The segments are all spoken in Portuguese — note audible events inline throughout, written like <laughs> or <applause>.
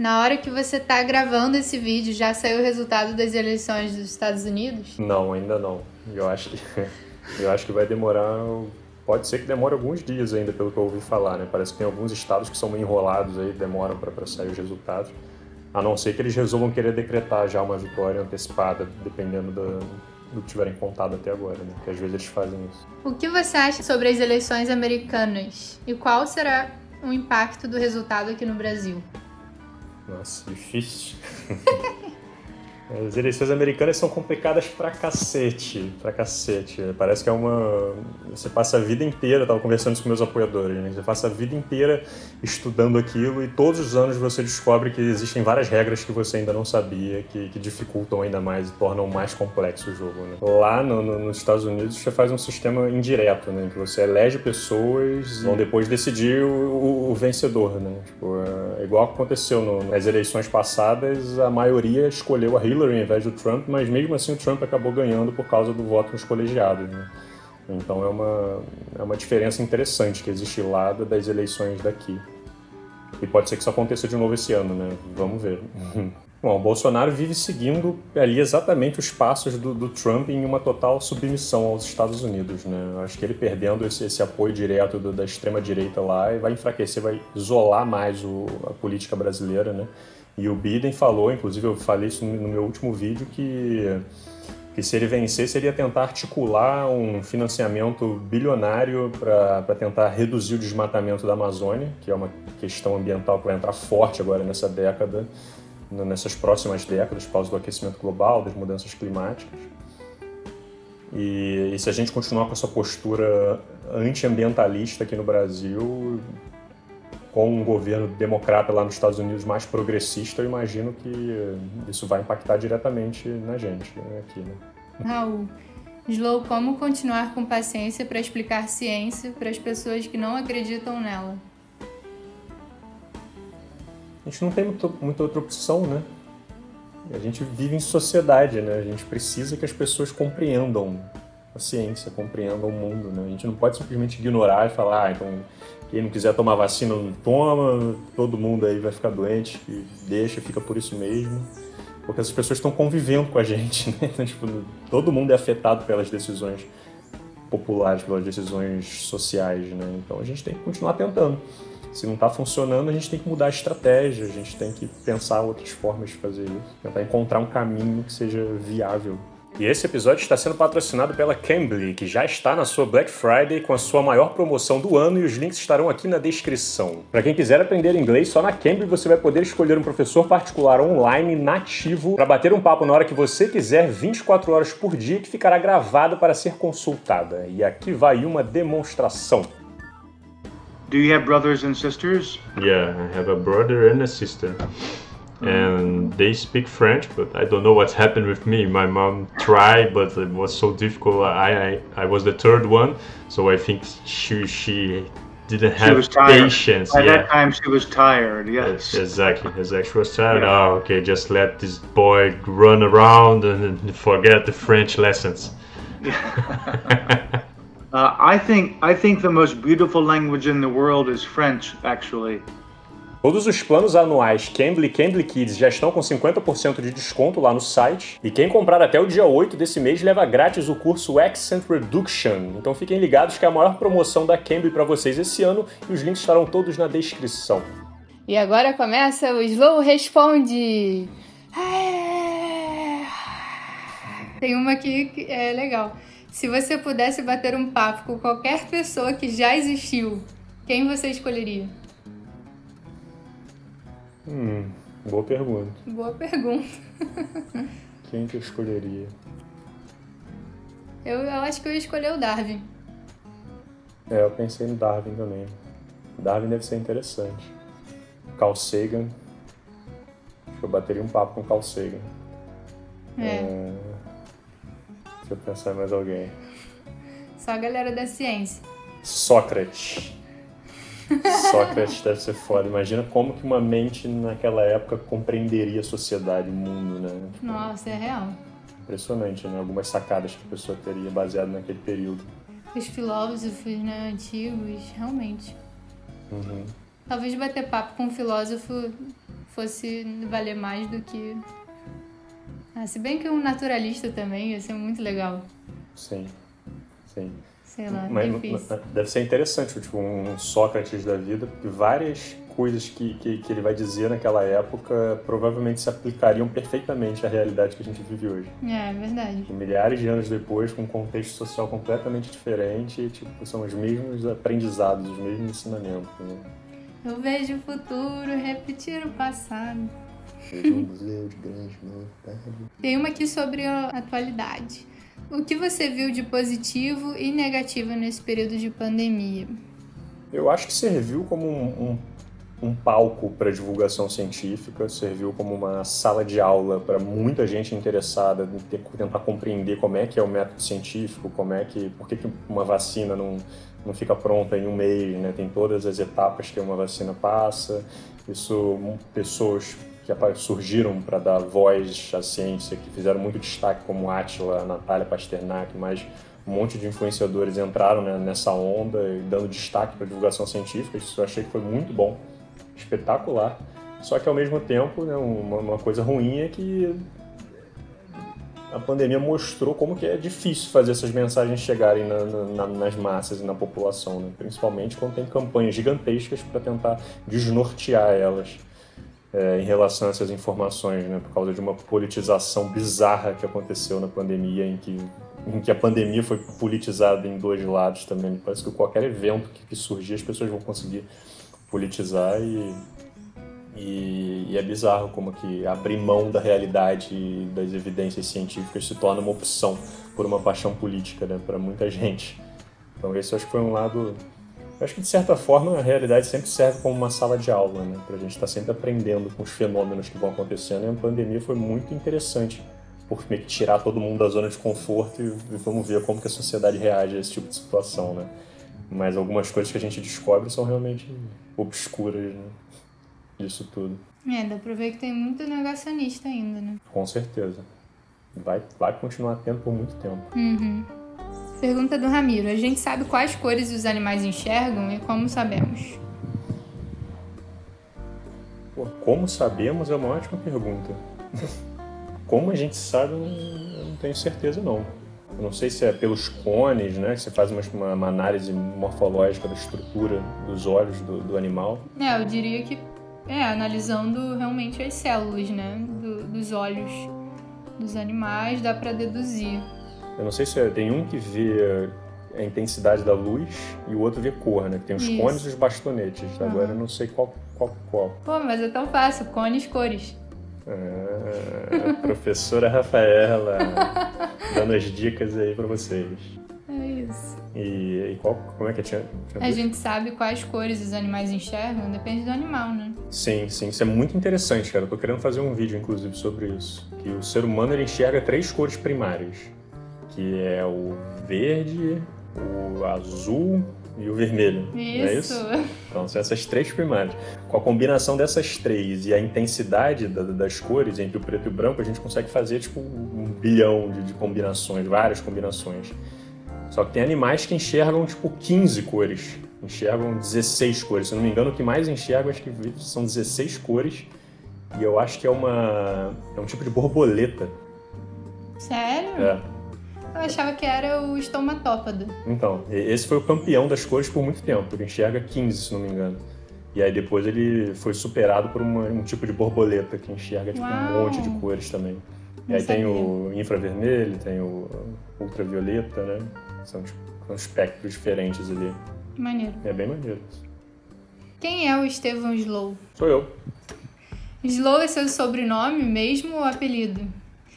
Na hora que você está gravando esse vídeo, já saiu o resultado das eleições dos Estados Unidos? Não, ainda não. Eu acho que, <laughs> eu acho que vai demorar. Pode ser que demore alguns dias ainda, pelo que eu ouvi falar, né? Parece que tem alguns estados que são meio enrolados aí, demoram para sair os resultados. A não ser que eles resolvam querer decretar já uma vitória antecipada, dependendo do, do que tiverem contado até agora, né? Porque às vezes eles fazem isso. O que você acha sobre as eleições americanas? E qual será o impacto do resultado aqui no Brasil? Nossa, <laughs> difícil. As eleições americanas são complicadas pra cacete, pra cacete. Parece que é uma... Você passa a vida inteira, eu tava conversando isso com meus apoiadores, né? Você passa a vida inteira estudando aquilo e todos os anos você descobre que existem várias regras que você ainda não sabia, que, que dificultam ainda mais e tornam mais complexo o jogo, né? Lá no, no, nos Estados Unidos você faz um sistema indireto, né? Que você elege pessoas e vão depois decidir o, o, o vencedor, né? Tipo, é igual aconteceu no, nas eleições passadas, a maioria escolheu a Hillary Hillary ao invés do Trump, mas mesmo assim o Trump acabou ganhando por causa do voto nos colegiados. Né? Então é uma, é uma diferença interessante que existe lá das eleições daqui. E pode ser que isso aconteça de novo esse ano, né? Vamos ver. <laughs> Bom, o Bolsonaro vive seguindo ali exatamente os passos do, do, Trump em uma total submissão aos Estados Unidos, né? Acho que ele perdendo esse, esse apoio direto do, da extrema-direita lá vai enfraquecer, vai isolar mais o, a política brasileira, né? E o Biden falou, inclusive eu falei isso no meu último vídeo, que, que se ele vencer seria tentar articular um financiamento bilionário para tentar reduzir o desmatamento da Amazônia, que é uma questão ambiental que vai entrar forte agora nessa década, nessas próximas décadas, por causa do aquecimento global, das mudanças climáticas. E, e se a gente continuar com essa postura antiambientalista aqui no Brasil, com um governo democrata lá nos Estados Unidos mais progressista, eu imagino que isso vai impactar diretamente na gente aqui. Né? Raul, Slow, como continuar com paciência para explicar ciência para as pessoas que não acreditam nela? A gente não tem muito, muita outra opção, né? A gente vive em sociedade, né? A gente precisa que as pessoas compreendam a ciência, compreendam o mundo, né? A gente não pode simplesmente ignorar e falar, ah, então quem não quiser tomar vacina não toma, todo mundo aí vai ficar doente, e deixa, fica por isso mesmo. Porque as pessoas estão convivendo com a gente, <laughs> né? Então, tipo, todo mundo é afetado pelas decisões populares, pelas decisões sociais, né? Então a gente tem que continuar tentando. Se não está funcionando, a gente tem que mudar a estratégia, a gente tem que pensar outras formas de fazer isso, tentar encontrar um caminho que seja viável e esse episódio está sendo patrocinado pela Cambly, que já está na sua Black Friday com a sua maior promoção do ano e os links estarão aqui na descrição. Para quem quiser aprender inglês, só na Cambly você vai poder escolher um professor particular online nativo para bater um papo na hora que você quiser, 24 horas por dia, que ficará gravado para ser consultada. E aqui vai uma demonstração. Do you have brothers and sisters? Yeah, I have a brother and a sister. And they speak French, but I don't know what's happened with me. My mom tried, but it was so difficult. I I, I was the third one, so I think she she didn't have she patience. By yeah. that time, she was tired. Yes, exactly, exactly. She was tired. Yeah. Oh, okay, just let this boy run around and forget the French lessons. <laughs> uh, I think I think the most beautiful language in the world is French, actually. Todos os planos anuais Cambly e Cambly Kids já estão com 50% de desconto lá no site. E quem comprar até o dia 8 desse mês leva grátis o curso Accent Reduction. Então fiquem ligados que é a maior promoção da Cambly para vocês esse ano e os links estarão todos na descrição. E agora começa o Slow Responde. Tem uma aqui que é legal. Se você pudesse bater um papo com qualquer pessoa que já existiu, quem você escolheria? Hum, boa pergunta. Boa pergunta. <laughs> Quem que eu escolheria? Eu, eu acho que eu ia escolher o Darwin. É, eu pensei no Darwin também. Darwin deve ser interessante. Carl Sagan. Acho que eu bateria um papo com Carl Sagan. É. é... Deixa eu pensar em mais alguém. Só a galera da ciência. Sócrates. Sócrates deve ser foda. Imagina como que uma mente naquela época compreenderia a sociedade, o mundo, né? Tipo, Nossa, é real. Impressionante, né? Algumas sacadas que a pessoa teria baseado naquele período. Os filósofos né, antigos, realmente. Uhum. Talvez bater papo com um filósofo fosse valer mais do que. Ah, se bem que um naturalista também ia ser muito legal. Sim, sim. Sei lá, Mas difícil. deve ser interessante, tipo, um Sócrates da vida, porque várias coisas que, que, que ele vai dizer naquela época provavelmente se aplicariam perfeitamente à realidade que a gente vive hoje. É, é verdade. E milhares de anos depois, com um contexto social completamente diferente, tipo, são os mesmos aprendizados, os mesmos ensinamentos. Né? Eu vejo o futuro repetir o passado. Veja um museu de grande novidade. Tem uma aqui sobre a atualidade. O que você viu de positivo e negativo nesse período de pandemia? Eu acho que serviu como um, um, um palco para divulgação científica, serviu como uma sala de aula para muita gente interessada em ter- tentar compreender como é que é o método científico, como é que, por que, uma vacina não, não fica pronta em um mês, né? Tem todas as etapas que uma vacina passa. Isso, um, pessoas que surgiram para dar voz à ciência, que fizeram muito destaque, como Átila, Natália Pasternak, mas um monte de influenciadores entraram né, nessa onda dando destaque para divulgação científica. Isso eu achei que foi muito bom, espetacular. Só que ao mesmo tempo, né, uma, uma coisa ruim é que a pandemia mostrou como que é difícil fazer essas mensagens chegarem na- na- nas massas e na população, né? principalmente quando tem campanhas gigantescas para tentar desnortear elas é, em relação a essas informações, né? por causa de uma politização bizarra que aconteceu na pandemia, em que, em que a pandemia foi politizada em dois lados também. Parece que qualquer evento que, que surgir, as pessoas vão conseguir politizar e, e, e é bizarro como que abrir mão da realidade e das evidências científicas se torna uma opção por uma paixão política né, para muita <laughs> gente. Então esse acho que foi um lado eu acho que, de certa forma, a realidade sempre serve como uma sala de aula, né? Pra gente estar sempre aprendendo com os fenômenos que vão acontecendo. E a pandemia foi muito interessante, por meio que tirar todo mundo da zona de conforto e, e vamos ver como que a sociedade reage a esse tipo de situação, né? Mas algumas coisas que a gente descobre são realmente obscuras, né? Disso tudo. É, dá pra ver que tem muito negacionista ainda, né? Com certeza. Vai, vai continuar tendo por muito tempo. Uhum. Pergunta do Ramiro. A gente sabe quais cores os animais enxergam e como sabemos? Pô, como sabemos é uma ótima pergunta. Como a gente sabe, eu não- tenho certeza não. Eu não sei se é pelos cones, né? Que você faz uma, uma- análise morfológica da estrutura dos olhos do, do animal. É, eu diria que é, analisando realmente as células, né? do- dos olhos dos animais, dá pra deduzir. Eu não sei se é, tem um que vê a intensidade da luz e o outro vê cor, né? Que tem os Isso. cones e os bastonetes. Agora eu não sei qual qual qual. Pô, mas é tão fácil, cones, cores. Ah, professora Rafaela <laughs> dando as dicas aí pra vocês. É isso. E, e qual, como é que tinha? tinha A gente sabe quais cores os animais enxergam, depende do animal, né? Sim, sim, isso é muito interessante, cara. Eu tô querendo fazer um vídeo, inclusive, sobre isso. Que o ser humano ele enxerga três cores primárias, que é o verde, o azul e o vermelho. É Isso. isso? Então, são essas três primárias. Com a combinação dessas três e a intensidade da- das cores entre o preto e o branco, a gente consegue fazer tipo um bilhão de, de combinações, várias combinações. Só que tem animais que enxergam tipo 15 cores, enxergam 16 cores. Se eu não me engano, o que mais enxergam acho que são 16 cores. E eu acho que é uma é um tipo de borboleta. Sério? É. Eu achava que era o estomatópodo. Então, esse foi o campeão das cores por muito tempo. Ele enxerga 15, se não me engano. E aí depois ele foi superado por uma- um tipo de borboleta que enxerga tipo, um monte de cores também. E aí tem o infravermelho, tem o ultravioleta, né? São, são espectros diferentes ali. Maneiro. É bem maneiro. Quem é o Estevão Slow? Sou eu. Slow é seu sobrenome mesmo ou apelido?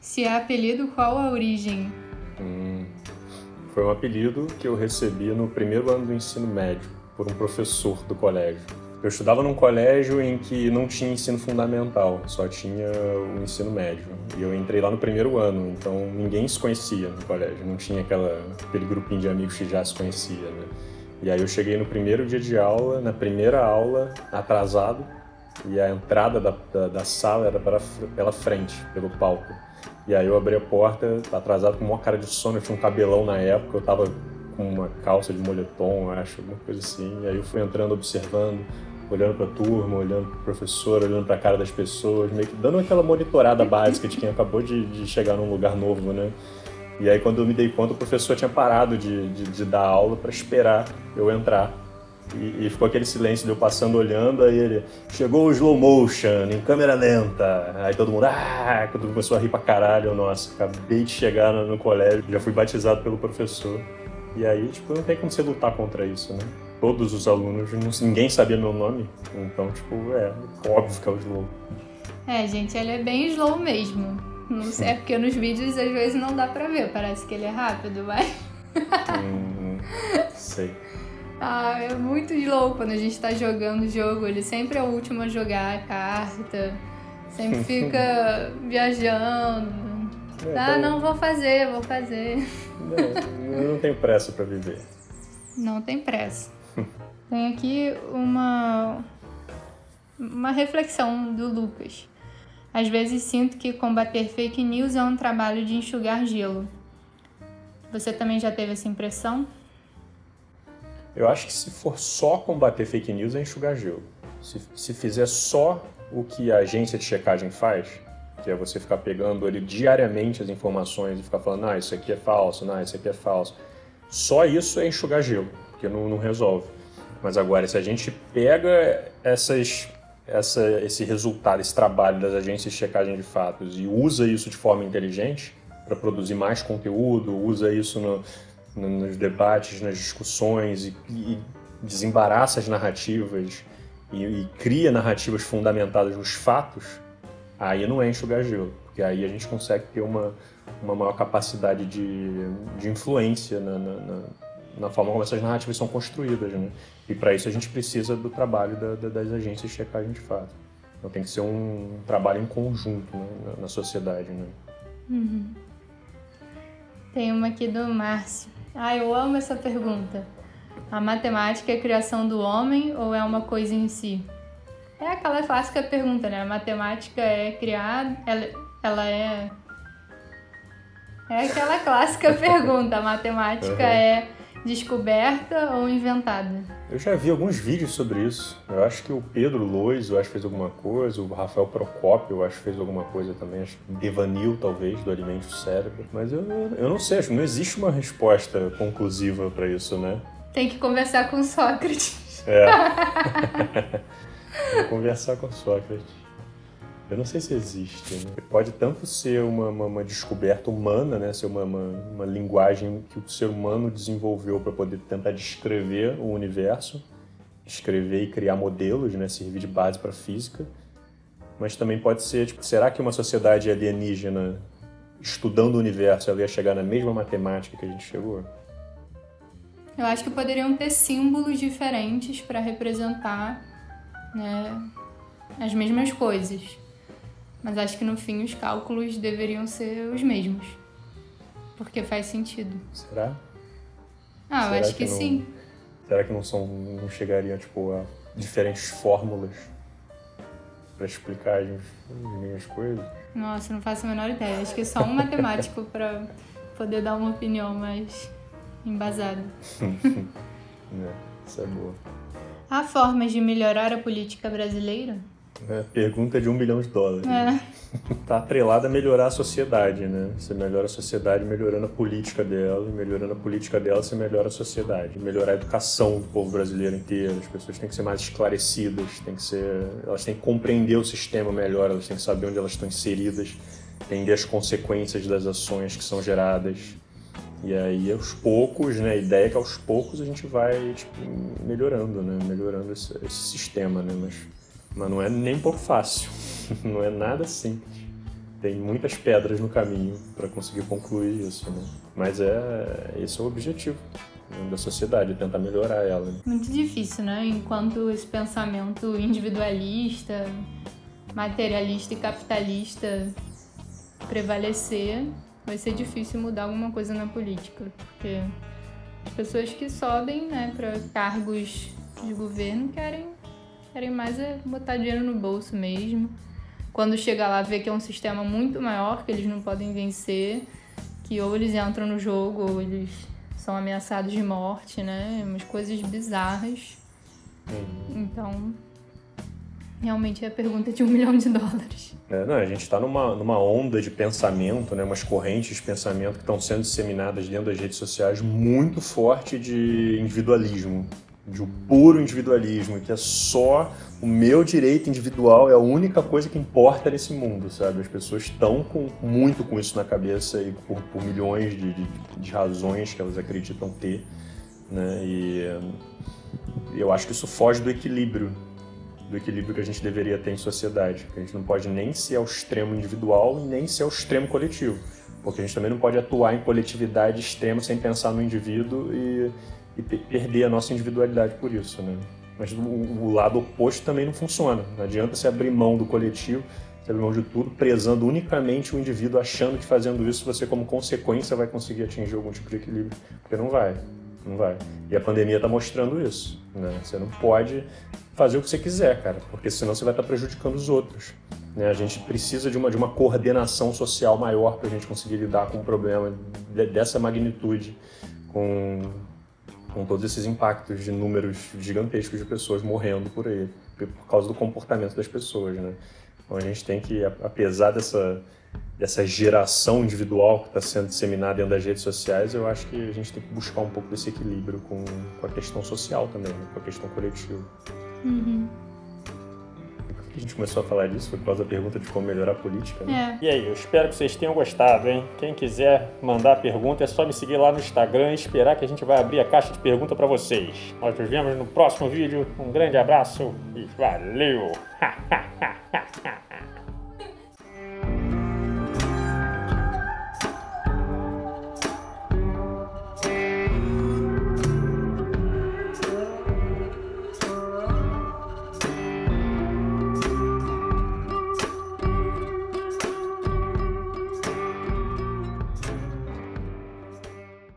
Se é apelido, qual a origem? Foi um apelido que eu recebi no primeiro ano do ensino médio, por um professor do colégio. Eu estudava num colégio em que não tinha ensino fundamental, só tinha o ensino médio. E eu entrei lá no primeiro ano, então ninguém se conhecia no colégio, não tinha aquela, aquele grupinho de amigos que já se conhecia, né? E aí eu cheguei no primeiro dia de aula, na primeira aula, atrasado, e a entrada da, da, da sala era para, pela frente, pelo palco. E aí eu abri a porta, atrasado com uma cara de sono, eu tinha um cabelão na época, eu tava com uma calça de moletom, acho, alguma coisa assim. E aí eu fui entrando, observando, olhando para a turma, olhando para o professor, olhando para a cara das pessoas, meio que dando aquela monitorada básica de quem acabou de, de, chegar num lugar novo, né? E aí quando eu me dei conta, o professor tinha parado de, de, de dar aula para esperar eu entrar. E, e, ficou aquele silêncio de eu passando olhando, aí ele chegou o slow motion, em câmera lenta. Aí todo mundo, ah, todo mundo começou a rir pra caralho. Nossa, acabei de chegar no, no colégio, já fui batizado pelo professor. E aí, tipo, não tem como você lutar contra isso, né? Todos os alunos, ninguém sabia meu nome, então, tipo, é óbvio que é o slow. É, gente, ele é bem slow mesmo. Não sei, é porque nos vídeos às vezes não dá pra ver, parece que ele é rápido, mas. hum, sei. Ah, é muito slow quando a gente tá jogando o jogo. Ele sempre é o último a jogar a carta. Sempre <laughs> fica viajando. É, ah, não, vou fazer, vou fazer. Não, eu não tenho pressa para viver. Não tem pressa. tem aqui uma, uma reflexão do Lucas. Às vezes sinto que combater fake news é um trabalho de enxugar gelo. Você também já teve essa impressão? Eu acho que se for só combater fake news é enxugar gelo. Se, se fizer só o que a agência de checagem faz, que é você ficar pegando ali diariamente as informações e ficar falando, ah, isso aqui é falso, não, isso aqui é falso. Só isso é enxugar gelo, porque não, não resolve. Mas agora, se a gente pega essas, essa, esse resultado, esse trabalho das agências de checagem de fatos e usa isso de forma inteligente para produzir mais conteúdo, usa isso no, nos debates, nas discussões e, e desembaraça as narrativas e, e, cria narrativas fundamentadas nos fatos, aí não é enxugar gelo, porque aí a gente consegue ter uma, uma maior capacidade de, de influência na, na, na forma como essas narrativas são construídas, né? E para isso a gente precisa do trabalho da, da, das agências de checagem de fato. Então tem que ser um trabalho em conjunto né? na, na, sociedade, né? Uhum. Tem uma aqui do Márcio. Ah, eu amo essa pergunta. A matemática é a criação do homem ou é uma coisa em si? É aquela clássica pergunta, né? A matemática é criada, ela, ela é. É aquela clássica <laughs> pergunta. A matemática uhum. é descoberta ou inventada? Eu já vi alguns vídeos sobre isso. Eu acho que o Pedro Lois, eu acho fez alguma coisa, o Rafael Procópio, eu acho que fez alguma coisa também, acho que Devanil, talvez, do Alimento do Cérebro. Mas eu, eu não sei, acho que não existe uma resposta conclusiva para isso, né? Tem que conversar com Sócrates. É. <laughs> Vou conversar com Sócrates. Eu não sei se existe. Né? Pode tanto ser uma, uma, uma descoberta humana, né? ser uma, uma, linguagem que o ser humano desenvolveu para poder tentar descrever o universo, escrever e criar modelos, né? servir de base para a física. Mas também pode ser, tipo, será que uma sociedade alienígena estudando o universo ela ia chegar na mesma matemática que a gente chegou? Eu acho que poderiam ter símbolos diferentes para representar né, as mesmas coisas. Mas acho que no fim os cálculos deveriam ser os mesmos. Porque faz sentido. Será? Ah, Será eu acho que, que não... sim. Será que não são não chegariam tipo a diferentes fórmulas para explicar as, as minhas coisas? Nossa, não faço a menor ideia. Acho que é só um matemático <laughs> para poder dar uma opinião mais embasada. <laughs> é, isso é boa. Há formas de melhorar a política brasileira? É, pergunta de um bilhão de dólares. É. <laughs> Tá atrelada a melhorar a sociedade, né? Você melhora a sociedade melhorando a política dela, e melhorando a política dela, você melhora a sociedade. Melhorar a educação do povo brasileiro inteiro. As pessoas têm que ser mais esclarecidas, têm que ser, elas têm que compreender o sistema melhor, elas têm que saber onde elas estão inseridas, entender as consequências das ações que são geradas. E aí, aos poucos, né? A ideia é que aos poucos a gente vai tipo, melhorando, né? Melhorando esse, esse sistema, né? Mas mas não é nem um pouco fácil, <laughs> não é nada simples. Tem muitas pedras no caminho para conseguir concluir isso, né? Mas é esse é o objetivo né, da sociedade, tentar melhorar ela. Muito difícil, né? Enquanto esse pensamento individualista, materialista e capitalista prevalecer, vai ser difícil mudar alguma coisa na política, porque as pessoas que sobem, né, para cargos de governo querem Querem mais é botar dinheiro no bolso mesmo. Quando chega lá, vê que é um sistema muito maior, que eles não podem vencer, que ou eles entram no jogo ou eles são ameaçados de morte, né? Umas coisas bizarras. Uhum. Então, Realmente é a pergunta de um <laughs> milhão de dólares. É, não, a gente está numa, numa onda de pensamento, né, umas correntes de pensamento que estão sendo disseminadas dentro das redes sociais muito forte de individualismo, de um puro individualismo, que é só o meu direito individual é a única coisa que importa nesse mundo, sabe? As pessoas estão com, muito com isso na cabeça e por, por milhões de, de, de, razões que elas acreditam ter, né? E eu acho que isso foge do equilíbrio do equilíbrio que a gente deveria ter em sociedade. A gente não pode nem ser ao extremo individual e nem ser ao extremo coletivo. Porque a gente também não pode atuar em coletividade extrema sem pensar no indivíduo e, e perder a nossa individualidade por isso, né? Mas o, o, lado oposto também não funciona. Não adianta você abrir mão do coletivo, você abrir mão de tudo, prezando unicamente o indivíduo, achando que fazendo isso você, como consequência, vai conseguir atingir algum tipo de equilíbrio. Porque não vai. Não vai. E a pandemia está mostrando isso. Né? Você não pode fazer o que você quiser, cara, porque senão você vai estar prejudicando os outros. Né? A gente precisa de uma, de uma coordenação social maior para a gente conseguir lidar com um problema dessa magnitude, com, com todos esses impactos de números gigantescos de pessoas morrendo por aí, por causa do comportamento das pessoas. Né? Então a gente tem que, apesar dessa dessa geração individual que está sendo disseminada dentro das redes sociais, eu acho que a gente tem que buscar um pouco desse equilíbrio com, com a questão social também, né? com a questão coletiva. Uhum. A gente começou a falar disso? Foi por causa da pergunta de como melhorar a política, né? É. E aí, eu espero que vocês tenham gostado, hein? Quem quiser mandar pergunta é só me seguir lá no Instagram e esperar que a gente vai abrir a caixa de pergunta para vocês. Nós nos vemos no próximo vídeo. Um grande abraço e valeu! <laughs>